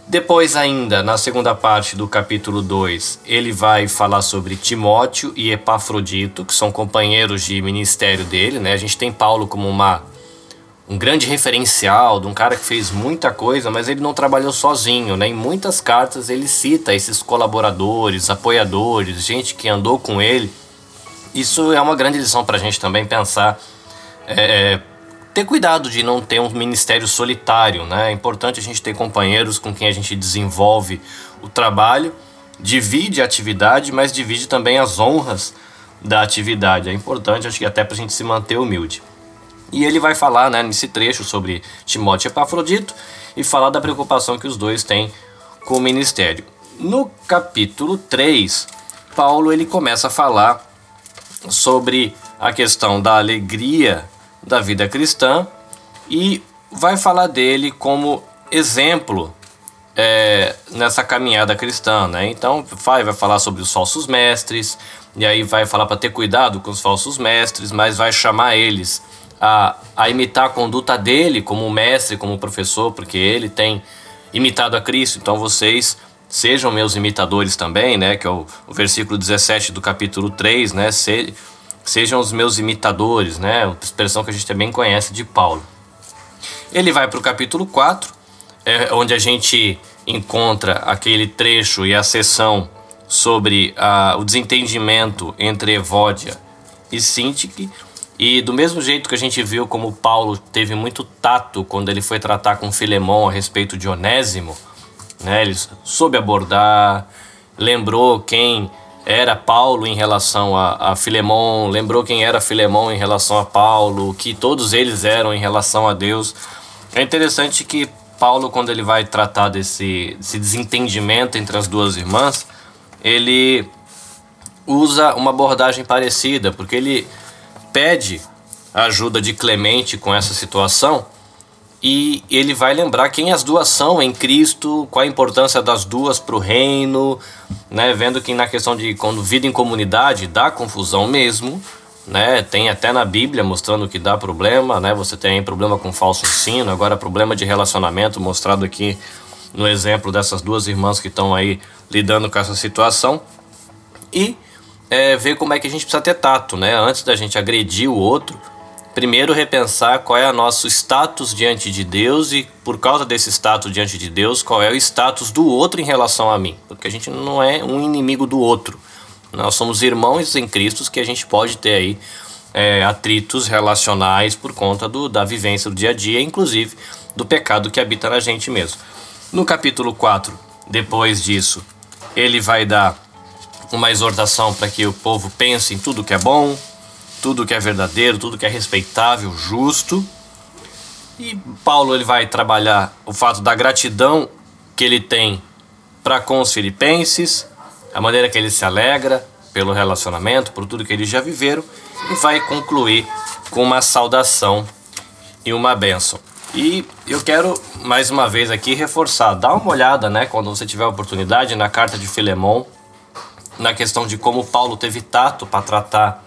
Depois, ainda, na segunda parte do capítulo 2, ele vai falar sobre Timóteo e Epafrodito, que são companheiros de ministério dele. Né? A gente tem Paulo como uma, um grande referencial de um cara que fez muita coisa, mas ele não trabalhou sozinho. Né? Em muitas cartas ele cita esses colaboradores, apoiadores, gente que andou com ele. Isso é uma grande lição para a gente também pensar. É, é ter cuidado de não ter um ministério solitário, né? É importante a gente ter companheiros com quem a gente desenvolve o trabalho, divide a atividade, mas divide também as honras da atividade. É importante, acho que até para a gente se manter humilde. E ele vai falar né, nesse trecho sobre Timóteo e Epafrodito e falar da preocupação que os dois têm com o ministério. No capítulo 3, Paulo ele começa a falar sobre a questão da alegria da vida cristã e vai falar dele como exemplo é, nessa caminhada cristã, né? Então vai, vai falar sobre os falsos mestres e aí vai falar para ter cuidado com os falsos mestres, mas vai chamar eles a, a imitar a conduta dele como mestre, como professor, porque ele tem imitado a Cristo. Então vocês sejam meus imitadores também, né? Que é o, o versículo 17 do capítulo 3, né? Se, sejam os meus imitadores, né? Uma expressão que a gente também conhece de Paulo. Ele vai para o capítulo 4, é, onde a gente encontra aquele trecho e a sessão sobre o desentendimento entre Evódia e Sintique. E do mesmo jeito que a gente viu como Paulo teve muito tato quando ele foi tratar com Filemão a respeito de Onésimo, né? ele soube abordar, lembrou quem era Paulo em relação a, a Filemão, lembrou quem era Filemão em relação a Paulo, que todos eles eram em relação a Deus. É interessante que Paulo, quando ele vai tratar desse, desse desentendimento entre as duas irmãs, ele usa uma abordagem parecida, porque ele pede a ajuda de Clemente com essa situação e ele vai lembrar quem as duas são em Cristo, qual a importância das duas para o reino, né? Vendo que na questão de quando vida em comunidade dá confusão mesmo, né? Tem até na Bíblia mostrando que dá problema, né? Você tem problema com falso ensino, agora problema de relacionamento mostrado aqui no exemplo dessas duas irmãs que estão aí lidando com essa situação e é, ver como é que a gente precisa ter tato, né? Antes da gente agredir o outro primeiro repensar qual é o nosso status diante de Deus e por causa desse status diante de Deus, qual é o status do outro em relação a mim, porque a gente não é um inimigo do outro. Nós somos irmãos em Cristo que a gente pode ter aí é, atritos relacionais por conta do, da vivência do dia a dia, inclusive do pecado que habita na gente mesmo. No capítulo 4, depois disso, ele vai dar uma exortação para que o povo pense em tudo que é bom, tudo que é verdadeiro, tudo que é respeitável, justo. E Paulo ele vai trabalhar o fato da gratidão que ele tem para com os filipenses, a maneira que ele se alegra pelo relacionamento, por tudo que eles já viveram, e vai concluir com uma saudação e uma bênção. E eu quero mais uma vez aqui reforçar, dá uma olhada, né, quando você tiver a oportunidade na carta de Filemão, na questão de como Paulo teve tato para tratar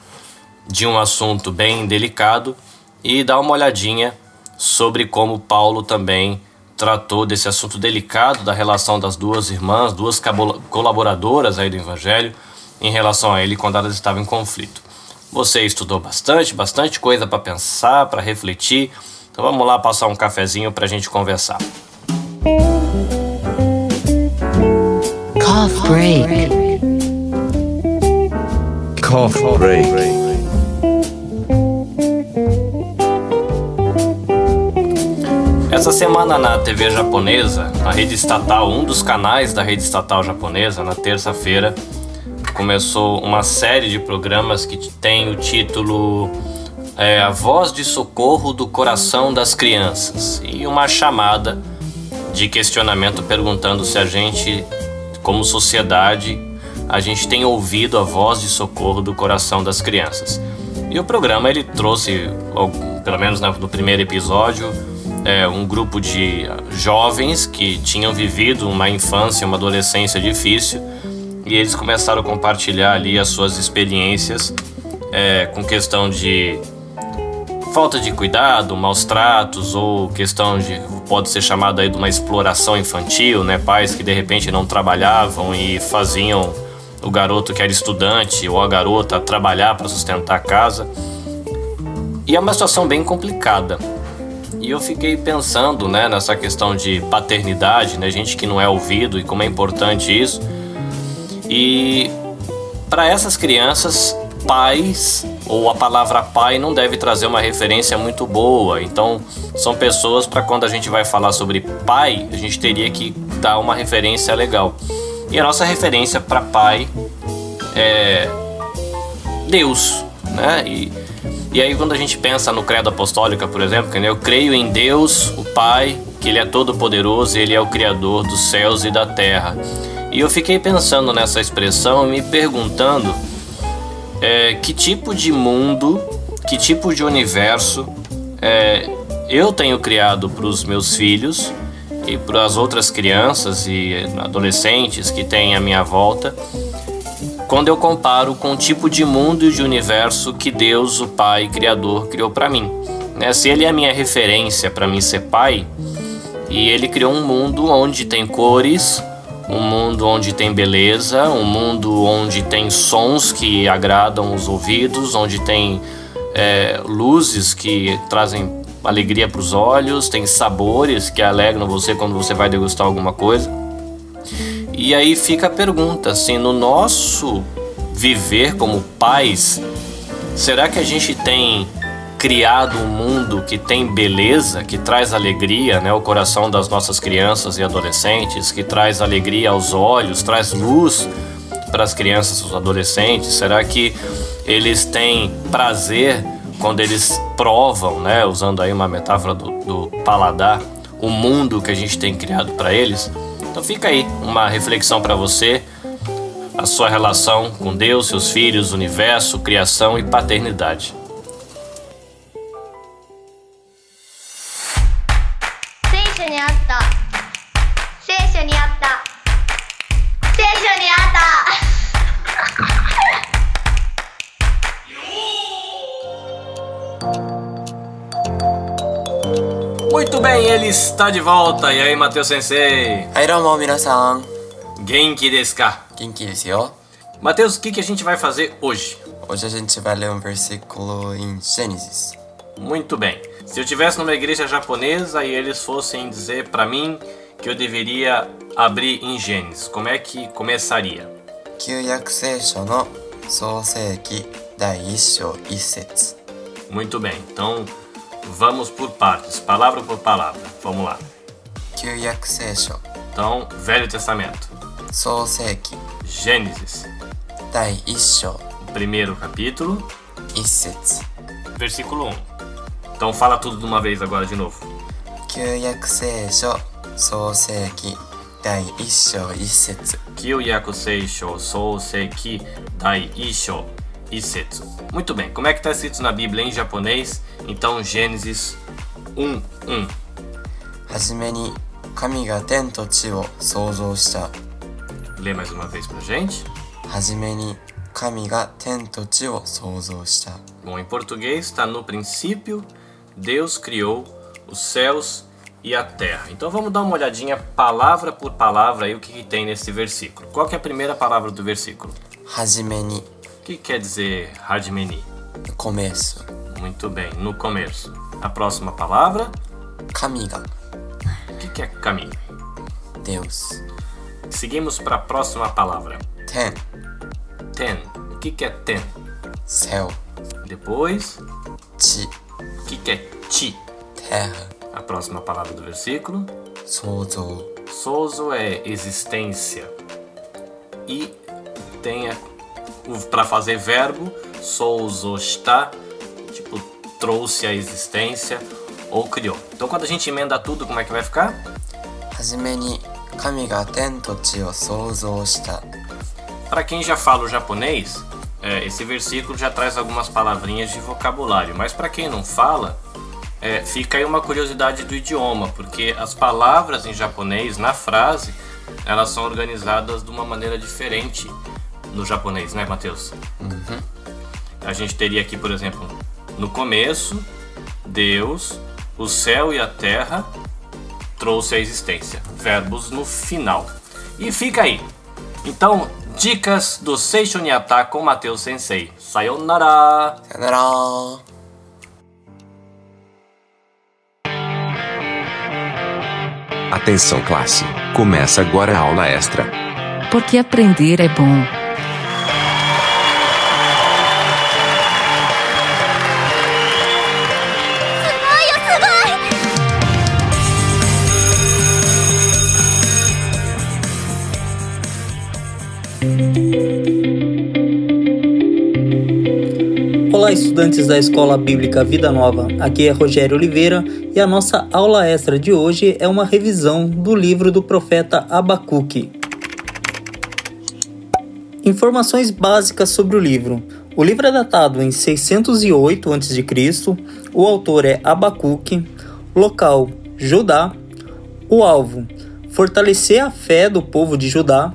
de um assunto bem delicado e dar uma olhadinha sobre como Paulo também tratou desse assunto delicado da relação das duas irmãs, duas colaboradoras aí do Evangelho, em relação a ele quando elas estavam em conflito. Você estudou bastante, bastante coisa para pensar, para refletir. Então vamos lá passar um cafezinho para a gente conversar. Cough break. Cough break. Essa semana na TV japonesa, na rede estatal, um dos canais da rede estatal japonesa, na terça-feira, começou uma série de programas que tem o título é, A Voz de Socorro do Coração das Crianças e uma chamada de questionamento perguntando se a gente, como sociedade, a gente tem ouvido a voz de socorro do coração das crianças. E o programa ele trouxe, pelo menos no primeiro episódio, é, um grupo de jovens que tinham vivido uma infância, uma adolescência difícil e eles começaram a compartilhar ali as suas experiências é, com questão de falta de cuidado, maus tratos ou questão de pode ser chamada aí de uma exploração infantil, né? Pais que de repente não trabalhavam e faziam o garoto que era estudante ou a garota trabalhar para sustentar a casa. E é uma situação bem complicada. E eu fiquei pensando, né, nessa questão de paternidade, né, gente que não é ouvido e como é importante isso. E para essas crianças, pais ou a palavra pai não deve trazer uma referência muito boa. Então, são pessoas para quando a gente vai falar sobre pai, a gente teria que dar uma referência legal. E a nossa referência para pai é Deus, né? E, e aí quando a gente pensa no credo apostólico, por exemplo, eu creio em Deus, o Pai, que ele é todo poderoso, ele é o criador dos céus e da terra. E eu fiquei pensando nessa expressão me perguntando é, que tipo de mundo, que tipo de universo é, eu tenho criado para os meus filhos e para as outras crianças e adolescentes que têm à minha volta, quando eu comparo com o tipo de mundo e de universo que Deus, o Pai Criador, criou para mim. Né? Se Ele é a minha referência para mim ser pai, e Ele criou um mundo onde tem cores, um mundo onde tem beleza, um mundo onde tem sons que agradam os ouvidos, onde tem é, luzes que trazem alegria para os olhos, tem sabores que alegram você quando você vai degustar alguma coisa. E aí fica a pergunta, assim, no nosso viver como pais, será que a gente tem criado um mundo que tem beleza, que traz alegria, né, ao coração das nossas crianças e adolescentes, que traz alegria aos olhos, traz luz para as crianças e os adolescentes? Será que eles têm prazer quando eles provam, né, usando aí uma metáfora do, do paladar, o mundo que a gente tem criado para eles? Então fica aí uma reflexão para você, a sua relação com Deus, seus filhos, universo, criação e paternidade. está de volta! E aí, Matheus Sensei? Airomon Minasan! Genki desu ka? Genki desu yo! Matheus, o que, que a gente vai fazer hoje? Hoje a gente vai ler um versículo em Gênesis. Muito bem. Se eu tivesse numa igreja japonesa e eles fossem dizer para mim que eu deveria abrir em Gênesis, como é que começaria? Muito bem. Então, Vamos por partes, palavra por palavra. Vamos lá. Kyuyaku Seisho. Então, Velho Testamento. Souseki. Gênesis. Dai Isho. Primeiro capítulo. Issetsu. Versículo 1. Então fala tudo de uma vez agora de novo. Kyuyaku Seisho. Souseki. Dai Isho Issetsu. Kyuyaku Seisho. Souseki. Dai Isho Isetsu. Muito bem, como é que está escrito na Bíblia em japonês? Então, Gênesis 1, 1. はじめに神が天と地を創造した Lê mais uma vez pra gente. はじめに神が天と地を創造した Bom, em português está no princípio, Deus criou os céus e a terra. Então vamos dar uma olhadinha palavra por palavra aí o que, que tem nesse versículo. Qual que é a primeira palavra do versículo? はじめに O que quer dizer hajimeni? Começo. Muito bem, no começo. A próxima palavra? Kamiga. O que, que é kami? Deus. Seguimos para a próxima palavra. Ten. Ten. O que, que é ten? Céu. Depois? Ti. O que, que é ti? Terra. A próxima palavra do versículo? Sozo. Sozo é existência. E tem a Tipo, para fazer verbo, sou ou está, tipo, trouxe a existência ou criou. Então quando a gente emenda tudo, como é que vai ficar? Para quem já fala o japonês, é, esse versículo já traz algumas palavrinhas de vocabulário, mas para quem não fala, é, fica aí uma curiosidade do idioma, porque as palavras em japonês na frase elas são organizadas de uma maneira diferente no japonês, né, Matheus? Uhum. A gente teria aqui, por exemplo, no começo, Deus, o céu e a terra trouxe a existência. Verbos no final. E fica aí. Então, dicas do Seishun Yata com Matheus Sensei. Sayonara! Sayonara. Atenção classe, começa agora a aula extra. Porque aprender é bom. Olá, estudantes da Escola Bíblica Vida Nova. Aqui é Rogério Oliveira e a nossa aula extra de hoje é uma revisão do livro do profeta Abacuque. Informações básicas sobre o livro. O livro é datado em 608 a.C. O autor é Abacuque. Local: Judá. O alvo: fortalecer a fé do povo de Judá.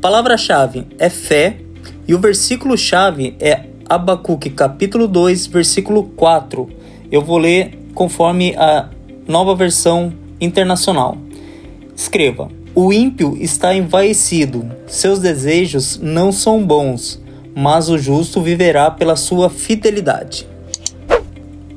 Palavra-chave é fé e o versículo-chave é Abacuque, capítulo 2, versículo 4. Eu vou ler conforme a nova versão internacional. Escreva: O ímpio está envaecido, seus desejos não são bons, mas o justo viverá pela sua fidelidade.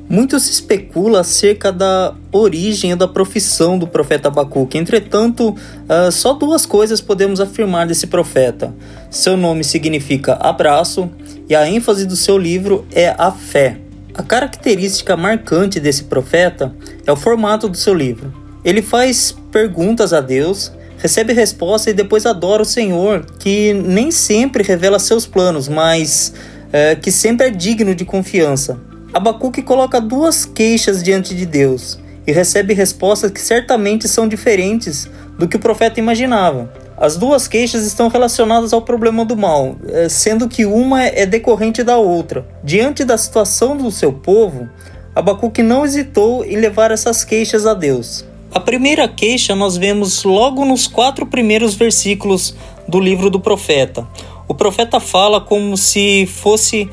Muito se especula acerca da origem da profissão do profeta Abacuque. Entretanto, uh, só duas coisas podemos afirmar desse profeta. Seu nome significa abraço e a ênfase do seu livro é a fé. A característica marcante desse profeta é o formato do seu livro. Ele faz perguntas a Deus, recebe resposta e depois adora o Senhor, que nem sempre revela seus planos, mas uh, que sempre é digno de confiança. Abacuque coloca duas queixas diante de Deus e recebe respostas que certamente são diferentes do que o profeta imaginava. As duas queixas estão relacionadas ao problema do mal, eh, sendo que uma é decorrente da outra. Diante da situação do seu povo, Abacuque não hesitou em levar essas queixas a Deus. A primeira queixa nós vemos logo nos quatro primeiros versículos do livro do profeta. O profeta fala como se fosse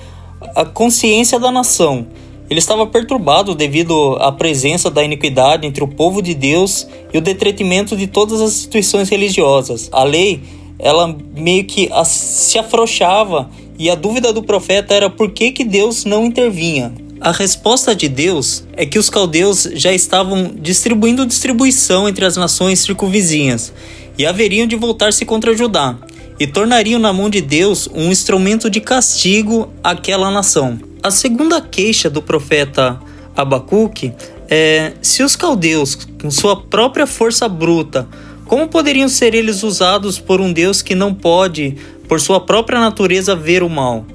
a consciência da nação. Ele estava perturbado devido à presença da iniquidade entre o povo de Deus e o detrimento de todas as instituições religiosas. A lei, ela meio que se afrouxava e a dúvida do profeta era por que, que Deus não intervinha. A resposta de Deus é que os caldeus já estavam distribuindo distribuição entre as nações circunvizinhas e haveriam de voltar-se contra Judá e tornariam na mão de Deus um instrumento de castigo àquela nação. A segunda queixa do profeta Abacuque é: se os caldeus, com sua própria força bruta, como poderiam ser eles usados por um Deus que não pode, por sua própria natureza, ver o mal?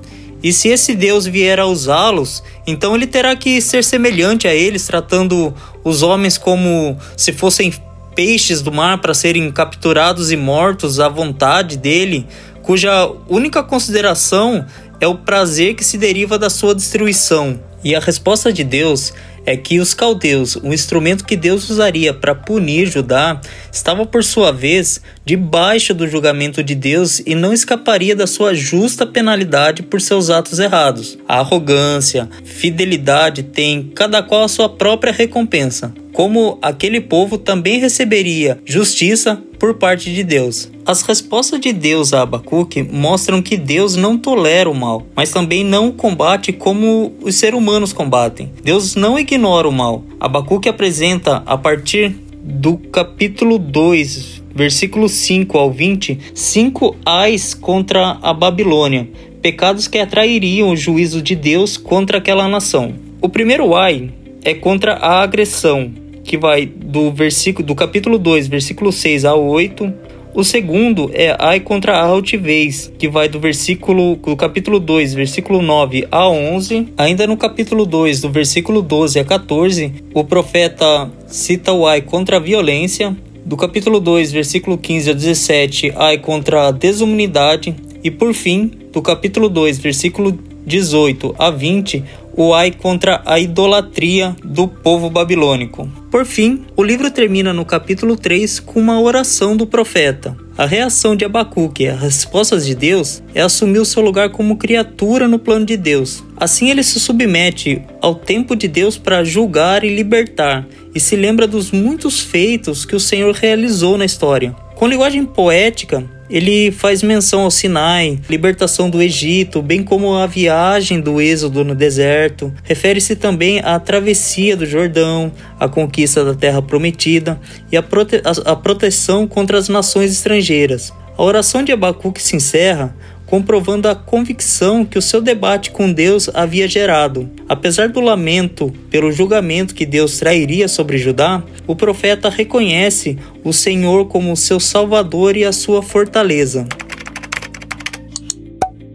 E se esse Deus vier a usá-los, então ele terá que ser semelhante a eles, tratando os homens como se fossem peixes do mar para serem capturados e mortos à vontade dele, cuja única consideração é o prazer que se deriva da sua destruição. E a resposta de Deus é que os caldeus, o instrumento que Deus usaria para punir Judá, estava por sua vez debaixo do julgamento de Deus e não escaparia da sua justa penalidade por seus atos errados. A arrogância, fidelidade tem cada qual a sua própria recompensa como aquele povo também receberia justiça por parte de Deus. As respostas de Deus a Abacuque mostram que Deus não tolera o mal, mas também não o combate como os seres humanos combatem. Deus não ignora o mal. Abacuque apresenta, a partir do capítulo 2, versículo 5 ao 20, cinco ais contra a Babilônia, pecados que atrairiam o juízo de Deus contra aquela nação. O primeiro ai é contra a agressão, que vai do versículo do capítulo 2, versículo 6 a 8. O segundo é ai contra a altivez, que vai do versículo do capítulo 2, versículo 9 a 11. Ainda no capítulo 2, do versículo 12 a 14, o profeta cita o ai contra a violência. Do capítulo 2, versículo 15 a 17, ai contra a desumanidade. E por fim, do capítulo 2, versículo 18 a 20, o ai contra a idolatria do povo babilônico. Por fim, o livro termina no capítulo 3 com uma oração do profeta. A reação de Abacuque às respostas de Deus é assumir o seu lugar como criatura no plano de Deus. Assim ele se submete ao tempo de Deus para julgar e libertar, e se lembra dos muitos feitos que o Senhor realizou na história. Com linguagem poética, ele faz menção ao Sinai, libertação do Egito, bem como a viagem do Êxodo no deserto. Refere-se também à travessia do Jordão, a conquista da terra prometida e a, prote a proteção contra as nações estrangeiras. A oração de Abacuque se encerra comprovando a convicção que o seu debate com Deus havia gerado. Apesar do lamento pelo julgamento que Deus trairia sobre Judá, o profeta reconhece o Senhor como seu Salvador e a sua fortaleza.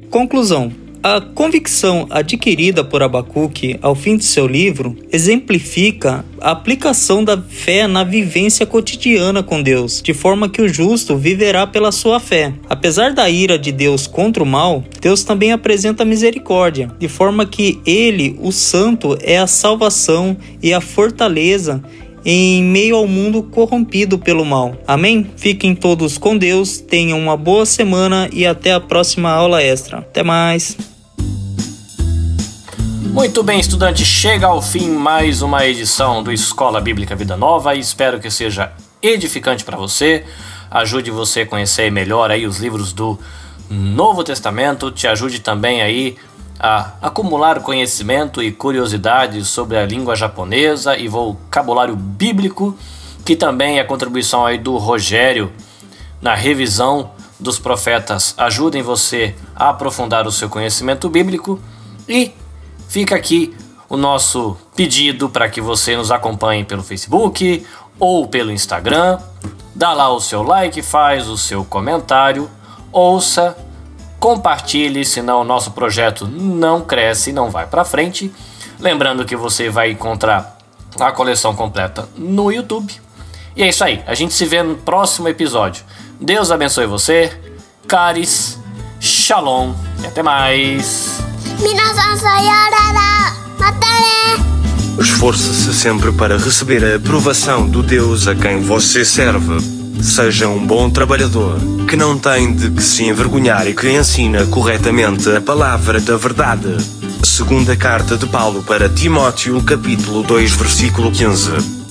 Conclusão: a convicção adquirida por Abacuque ao fim de seu livro exemplifica a aplicação da fé na vivência cotidiana com Deus, de forma que o justo viverá pela sua fé. Apesar da ira de Deus contra o mal, Deus também apresenta misericórdia, de forma que ele, o santo, é a salvação e a fortaleza em meio ao mundo corrompido pelo mal. Amém? Fiquem todos com Deus, tenham uma boa semana e até a próxima aula extra. Até mais! Muito bem, estudante, chega ao fim mais uma edição do Escola Bíblica Vida Nova. E espero que seja edificante para você, ajude você a conhecer melhor aí os livros do Novo Testamento, te ajude também aí a acumular conhecimento e curiosidades sobre a língua japonesa e vocabulário bíblico, que também é a contribuição aí do Rogério na revisão dos profetas. Ajudem você a aprofundar o seu conhecimento bíblico e Fica aqui o nosso pedido para que você nos acompanhe pelo Facebook ou pelo Instagram. Dá lá o seu like, faz o seu comentário, ouça, compartilhe, senão o nosso projeto não cresce não vai para frente. Lembrando que você vai encontrar a coleção completa no YouTube. E é isso aí, a gente se vê no próximo episódio. Deus abençoe você, caris, shalom e até mais. Esforce-se sempre para receber a aprovação do Deus a quem você serve. Seja um bom trabalhador, que não tem de que se envergonhar e que ensina corretamente a palavra da verdade. Segunda carta de Paulo para Timóteo, capítulo 2, versículo 15.